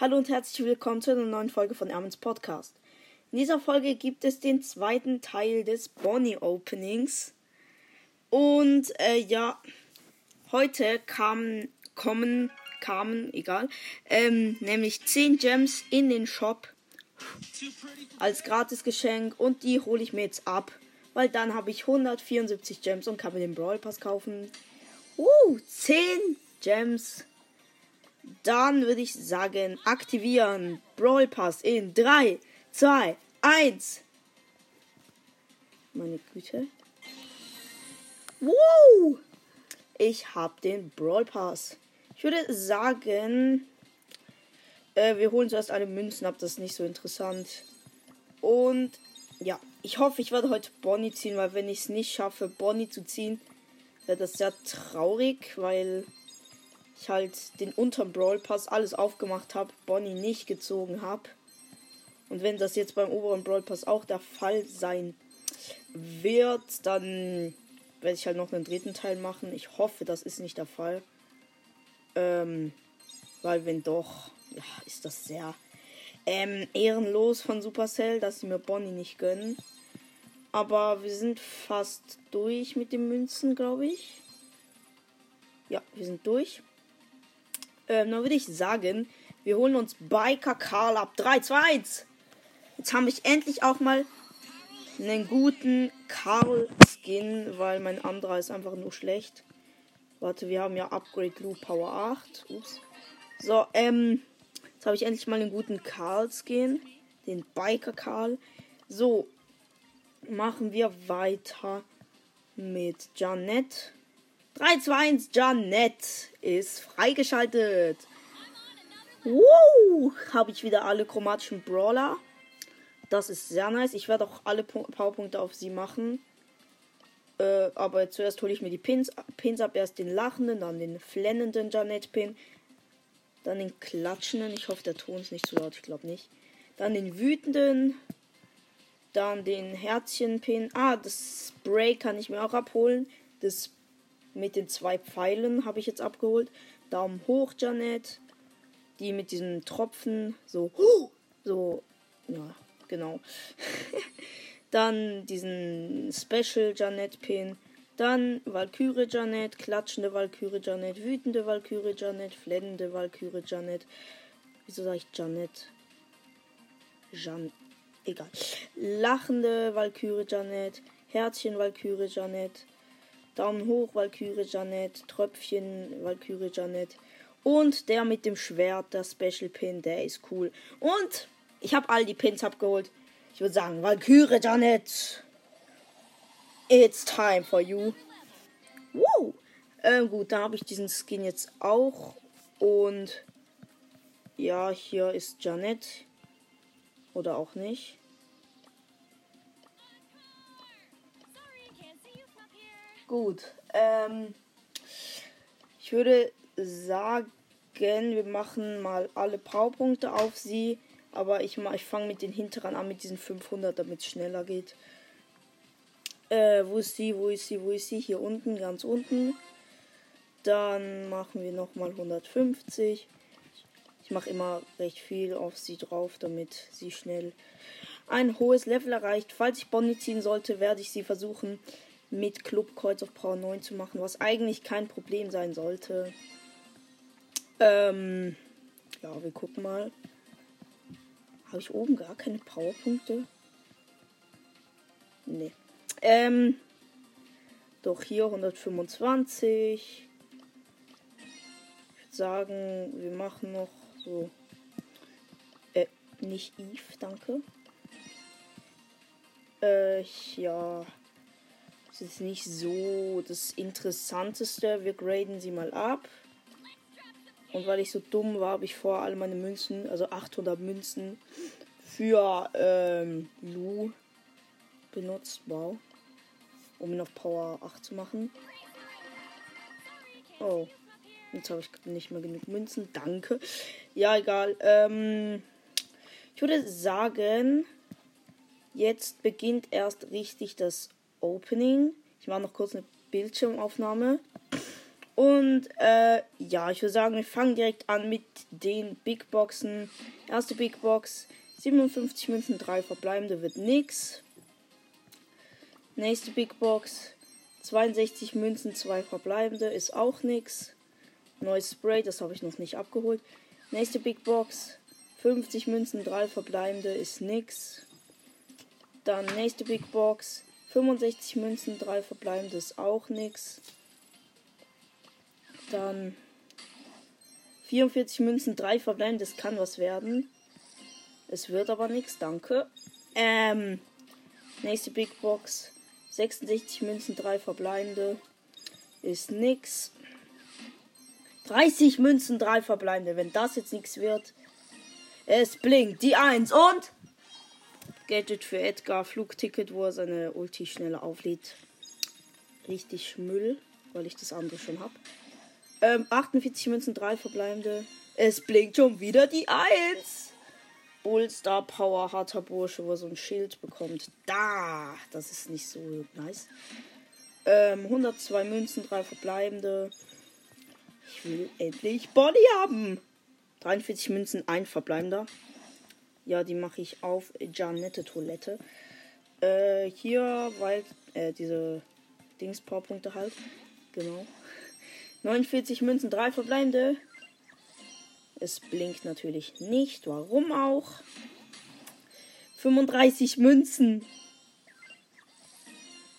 Hallo und herzlich willkommen zu einer neuen Folge von Ermens Podcast. In dieser Folge gibt es den zweiten Teil des Bonnie Openings. Und äh, ja, heute kamen, kommen, kamen, egal, ähm, nämlich 10 Gems in den Shop als Gratisgeschenk und die hole ich mir jetzt ab, weil dann habe ich 174 Gems und kann mir den Brawl Pass kaufen. Uh, 10 Gems dann würde ich sagen, aktivieren. Brawl Pass in 3, 2, 1. Meine Güte. Wow! Ich habe den Brawl Pass. Ich würde sagen, äh, wir holen zuerst alle Münzen ab. Das ist nicht so interessant. Und ja, ich hoffe, ich werde heute Bonnie ziehen, weil wenn ich es nicht schaffe, Bonnie zu ziehen, wäre das sehr traurig, weil ich halt den unteren Brawl Pass alles aufgemacht habe, Bonnie nicht gezogen habe. Und wenn das jetzt beim oberen Brawl Pass auch der Fall sein wird, dann werde ich halt noch einen dritten Teil machen. Ich hoffe, das ist nicht der Fall. Ähm, weil wenn doch, ja, ist das sehr ähm, ehrenlos von Supercell, dass sie mir Bonnie nicht gönnen. Aber wir sind fast durch mit den Münzen, glaube ich. Ja, wir sind durch. Ähm, dann würde ich sagen, wir holen uns Biker Karl ab. 3, 2, 1. Jetzt habe ich endlich auch mal einen guten Karl-Skin, weil mein anderer ist einfach nur schlecht. Warte, wir haben ja Upgrade Blue Power 8. Ups. So, ähm, jetzt habe ich endlich mal einen guten Karl-Skin. Den Biker Karl. So, machen wir weiter mit Janet. 3, 2, 1, Janet ist freigeschaltet. Wow, habe ich wieder alle chromatischen Brawler. Das ist sehr nice. Ich werde auch alle Powerpunkte auf sie machen. Äh, aber zuerst hole ich mir die Pins, Pins ab. Erst den lachenden, dann den flennenden Janet-Pin. Dann den klatschenden. Ich hoffe, der Ton ist nicht zu laut. Ich glaube nicht. Dann den wütenden. Dann den Herzchen-Pin. Ah, das Spray kann ich mir auch abholen. Das mit den zwei Pfeilen habe ich jetzt abgeholt. Daumen hoch, Janet. Die mit diesen Tropfen. So. So. Ja, genau. Dann diesen Special Janet Pin. Dann Valkyrie Janet, klatschende Valkyrie Janet, wütende Valkyrie Janet, flennende Valkyrie Janet. Wieso sage ich Janet? Jan. Egal. Lachende Valkyrie Janet, Herzchen Valkyrie Janet, Daumen hoch, Valkyrie Janet. Tröpfchen, Valkyrie Janet. Und der mit dem Schwert, der Special Pin, der ist cool. Und ich habe all die Pins abgeholt. Ich würde sagen, Valkyrie Janet. It's time for you. Woo! Ähm, gut, da habe ich diesen Skin jetzt auch. Und ja, hier ist Janet. Oder auch nicht. Gut. Ähm, ich würde sagen, wir machen mal alle Powerpunkte auf sie. Aber ich, ich fange mit den hinteren an, mit diesen 500, damit es schneller geht. Äh, wo ist sie? Wo ist sie? Wo ist sie? Hier unten, ganz unten. Dann machen wir nochmal 150. Ich mache immer recht viel auf sie drauf, damit sie schnell ein hohes Level erreicht. Falls ich Bonnie ziehen sollte, werde ich sie versuchen, mit Club Kreuz auf Power 9 zu machen, was eigentlich kein Problem sein sollte. Ähm, ja, wir gucken mal. Habe ich oben gar keine Powerpunkte? Nee. Ähm, doch hier 125. Ich würde sagen, wir machen noch so. Äh, nicht Eve, danke. Äh, ja. Das ist nicht so das Interessanteste. Wir graden sie mal ab. Und weil ich so dumm war, habe ich vor alle meine Münzen, also 800 Münzen, für ähm, Lu benutzt. Wow. Um ihn auf Power 8 zu machen. Oh. Jetzt habe ich nicht mehr genug Münzen. Danke. Ja, egal. Ähm, ich würde sagen, jetzt beginnt erst richtig das Opening. Ich mache noch kurz eine Bildschirmaufnahme. Und äh, ja, ich würde sagen, wir fangen direkt an mit den Big Boxen. Erste Big Box, 57 Münzen, 3 verbleibende wird nix. Nächste Big Box, 62 Münzen, 2 verbleibende ist auch nix. Neues Spray, das habe ich noch nicht abgeholt. Nächste Big Box, 50 Münzen, 3 verbleibende ist nix. Dann nächste Big Box, 65 Münzen, 3 verbleibende ist auch nix. Dann 44 Münzen, 3 verbleibende, das kann was werden. Es wird aber nichts, danke. Ähm, nächste Big Box, 66 Münzen, 3 verbleibende ist nix. 30 Münzen, 3 verbleibende. Wenn das jetzt nichts wird. Es blinkt die 1 und Gadget für Edgar, Flugticket, wo er seine Ulti schneller auflädt. Richtig Müll, weil ich das andere schon habe. Ähm, 48 Münzen, 3 verbleibende. Es blinkt schon wieder die 1. Bullstar Power, harter Bursche, wo er so ein Schild bekommt. Da, das ist nicht so nice. Ähm, 102 Münzen, 3 verbleibende. Ich will endlich Bonnie haben. 43 Münzen, ein verbleibender. Ja, die mache ich auf Janette Toilette. Äh, hier, weil, äh, diese Dings Powerpunkte halt. Genau. 49 Münzen, drei verbleibende. Es blinkt natürlich nicht. Warum auch? 35 Münzen.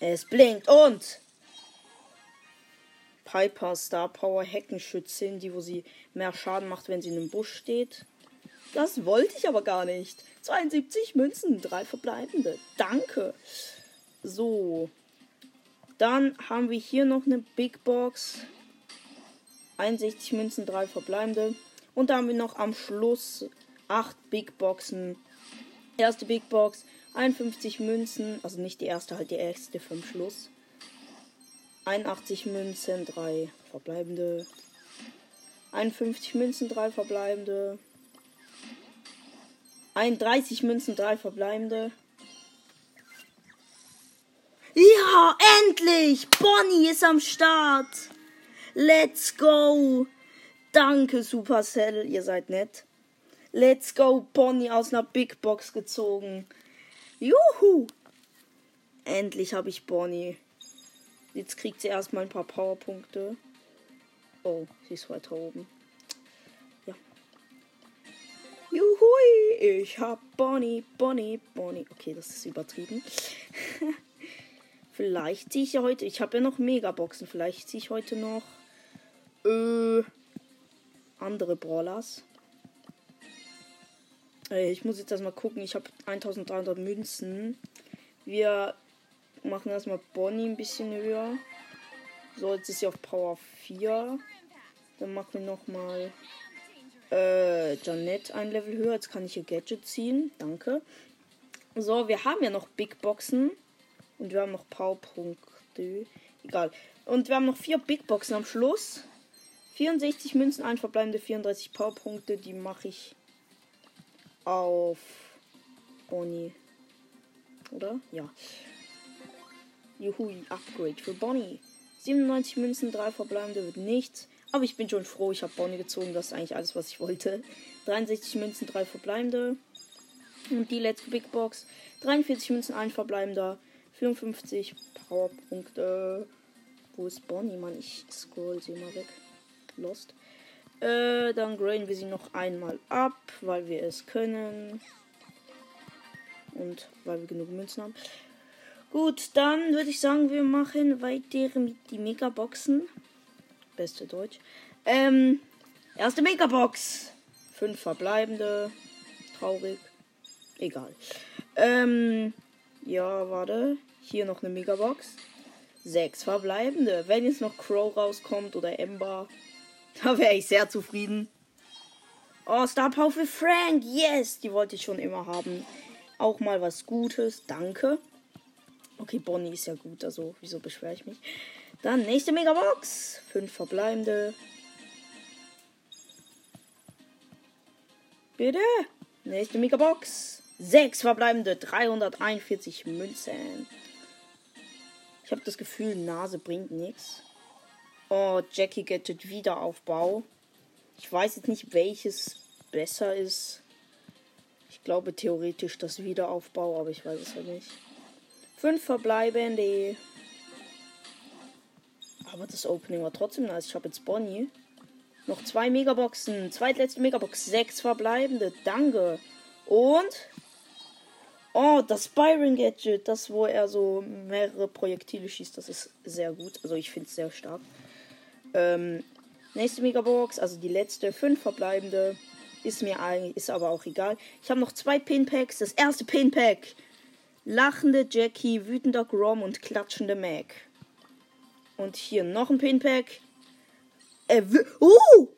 Es blinkt und Piper Star Power Heckenschützin, die wo sie mehr Schaden macht, wenn sie in einem Busch steht. Das wollte ich aber gar nicht. 72 Münzen, drei verbleibende. Danke. So. Dann haben wir hier noch eine Big Box. 61 Münzen, drei verbleibende. Und da haben wir noch am Schluss 8 Big Boxen. Erste Big Box, 51 Münzen. Also nicht die erste, halt die erste vom Schluss. 81 Münzen, 3 verbleibende. 51 Münzen, 3 verbleibende. 31 Münzen, 3 verbleibende. Ja, endlich! Bonnie ist am Start! Let's go! Danke, Supercell, ihr seid nett. Let's go, Bonnie aus einer Big Box gezogen. Juhu! Endlich habe ich Bonnie. Jetzt kriegt sie erstmal ein paar Powerpunkte. Oh, sie ist weiter oben. Juhui, ich hab Bonnie, Bonnie, Bonnie. Okay, das ist übertrieben. vielleicht ziehe ich ja heute. Ich habe ja noch Megaboxen. Vielleicht ziehe ich heute noch. Äh, andere Brawlers. Äh, ich muss jetzt erstmal gucken. Ich habe 1300 Münzen. Wir machen erstmal Bonnie ein bisschen höher. So, jetzt ist sie auf Power 4. Dann machen wir nochmal äh, Janet ein Level höher. Jetzt kann ich ihr Gadget ziehen. Danke. So, wir haben ja noch Big Boxen. Und wir haben noch Powerpunkte. Egal. Und wir haben noch vier Big Boxen am Schluss. 64 Münzen, ein verbleibende 34 Powerpunkte. Die mache ich auf Bonnie. Oder? Ja. Juhu, Upgrade für Bonnie. 97 Münzen, 3 verbleibende wird nichts. Aber ich bin schon froh, ich habe Bonnie gezogen. Das ist eigentlich alles, was ich wollte. 63 Münzen, 3 verbleibende. Und die letzte Big Box. 43 Münzen, 1 verbleibender. 54 Powerpunkte. Wo ist Bonnie, Mann? Ich scroll sie mal weg. Lost. Äh, dann graden wir sie noch einmal ab, weil wir es können. Und weil wir genug Münzen haben. Gut, dann würde ich sagen, wir machen weiter mit die Megaboxen. Beste Deutsch. Ähm, erste Megabox. Fünf verbleibende. Traurig. Egal. Ähm, ja, warte. Hier noch eine Megabox. Sechs verbleibende. Wenn jetzt noch Crow rauskommt oder Ember, da wäre ich sehr zufrieden. Oh, Star Power für Frank. Yes, die wollte ich schon immer haben. Auch mal was Gutes. Danke. Okay, Bonnie ist ja gut, also wieso beschwere ich mich? Dann nächste Megabox. Fünf verbleibende. Bitte. Nächste Megabox. Sechs verbleibende. 341 Münzen. Ich habe das Gefühl, Nase bringt nichts. Oh, Jackie Gadget Wiederaufbau. Ich weiß jetzt nicht, welches besser ist. Ich glaube theoretisch das Wiederaufbau, aber ich weiß es ja nicht. Fünf verbleibende. Aber das Opening war trotzdem nice. Ich habe jetzt Bonnie. Noch zwei Megaboxen. Zweitletzte Megabox. Sechs verbleibende. Danke. Und. Oh, das Byron Gadget. Das, wo er so mehrere Projektile schießt. Das ist sehr gut. Also ich finde es sehr stark. Ähm, nächste Megabox. Also die letzte. Fünf verbleibende. Ist mir eigentlich. Ist aber auch egal. Ich habe noch zwei Pinpacks. Das erste Pinpack. Lachende Jackie, wütender Grom und klatschende Mac. Und hier noch ein Pinpack. Äh, uh!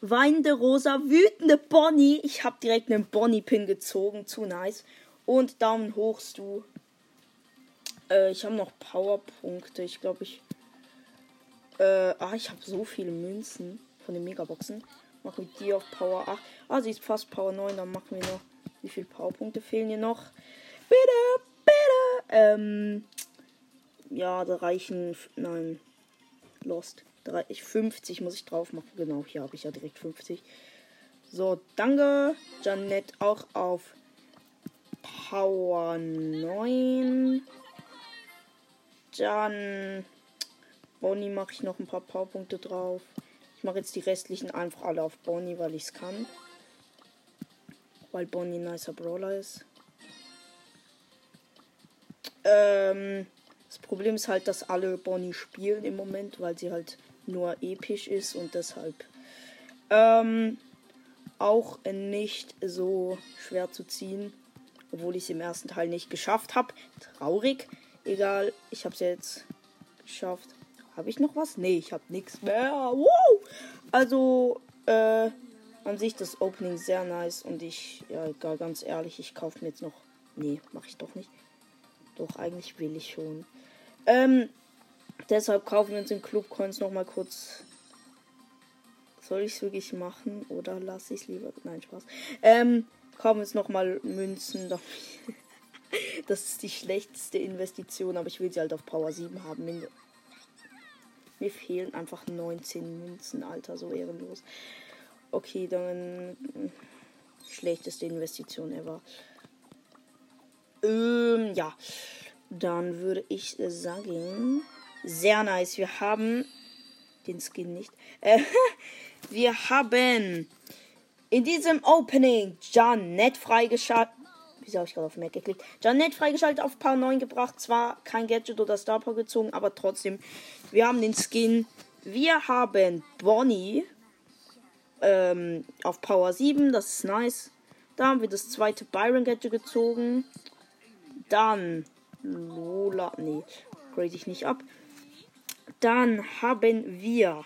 Weinende Rosa, wütende Bonnie. Ich habe direkt einen Bonnie-Pin gezogen. Zu nice. Und Daumen hoch, du. Äh, ich habe noch Powerpunkte. Ich glaube, ich. Äh, ah, ich habe so viele Münzen von den Megaboxen. Machen wir die auf Power 8. Ah, sie ist fast Power 9. Dann machen wir noch. Wie viele Powerpunkte fehlen hier noch? Bitte, bitte. Ähm. Ja, da reichen. Nein. Lost. Da reichen 50 muss ich drauf machen. Genau, hier habe ich ja direkt 50. So, danke. Janet auch auf Power 9. Dann Bonnie mache ich noch ein paar Powerpunkte drauf. Ich mache jetzt die restlichen einfach alle auf Bonnie, weil ich es kann. Weil Bonnie ein nicer Brawler ist. Ähm, das Problem ist halt, dass alle Bonnie spielen im Moment, weil sie halt nur episch ist und deshalb ähm, auch nicht so schwer zu ziehen. Obwohl ich es im ersten Teil nicht geschafft habe. Traurig. Egal, ich habe es jetzt geschafft. Habe ich noch was? Nee, ich habe nichts mehr. Wow! Also, äh, an sich das Opening sehr nice. Und ich, ja, egal, ganz ehrlich, ich kaufe mir jetzt noch. Nee, mache ich doch nicht. Doch, eigentlich will ich schon. Ähm, deshalb kaufen wir uns den Club Coins nochmal kurz. Soll ich es wirklich machen oder lasse ich es lieber? Nein, Spaß. Ähm, kaufen wir uns nochmal Münzen. Das ist die schlechteste Investition, aber ich will sie halt auf Power 7 haben. Mir fehlen einfach 19 Münzen, Alter, so ehrenlos. Okay, dann schlechteste Investition ever. Ähm, ja. Dann würde ich sagen, sehr nice. Wir haben den Skin nicht. Äh, wir haben in diesem Opening Janet freigeschaltet. Wieso habe ich gerade auf Mac geklickt? Janet freigeschaltet auf Power 9 gebracht. Zwar kein Gadget oder Star Power gezogen, aber trotzdem. Wir haben den Skin. Wir haben Bonnie ähm, auf Power 7. Das ist nice. Da haben wir das zweite Byron Gadget gezogen. Dann Lola. Nee, grade ich nicht ab. Dann haben wir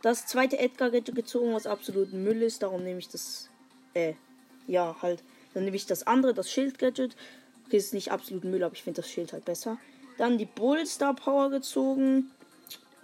das zweite Edgar gezogen, was absolut Müll ist. Darum nehme ich das. Äh, ja, halt. Dann nehme ich das andere, das Schild Gadget. Okay, ist nicht absolut Müll, aber ich finde das Schild halt besser. Dann die Bull Star Power gezogen.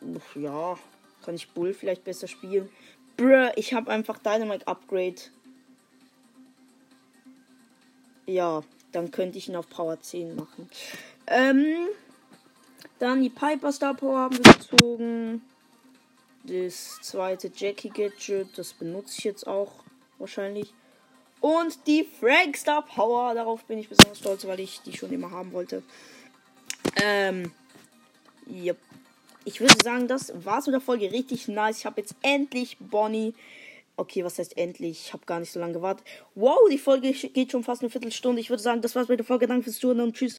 Uff, ja, kann ich Bull vielleicht besser spielen. Bruh, ich habe einfach Dynamite Upgrade. Ja, dann könnte ich ihn auf Power 10 machen. Ähm, dann die Piper Star Power haben wir gezogen. Das zweite Jackie Gadget, das benutze ich jetzt auch wahrscheinlich. Und die Frank Star Power, darauf bin ich besonders stolz, weil ich die schon immer haben wollte. Ähm, yep. Ich würde sagen, das war's mit der Folge. Richtig nice. Ich habe jetzt endlich Bonnie Okay, was heißt endlich? Ich habe gar nicht so lange gewartet. Wow, die Folge geht schon fast eine Viertelstunde. Ich würde sagen, das war's mit der Folge. Danke fürs Zuhören und tschüss.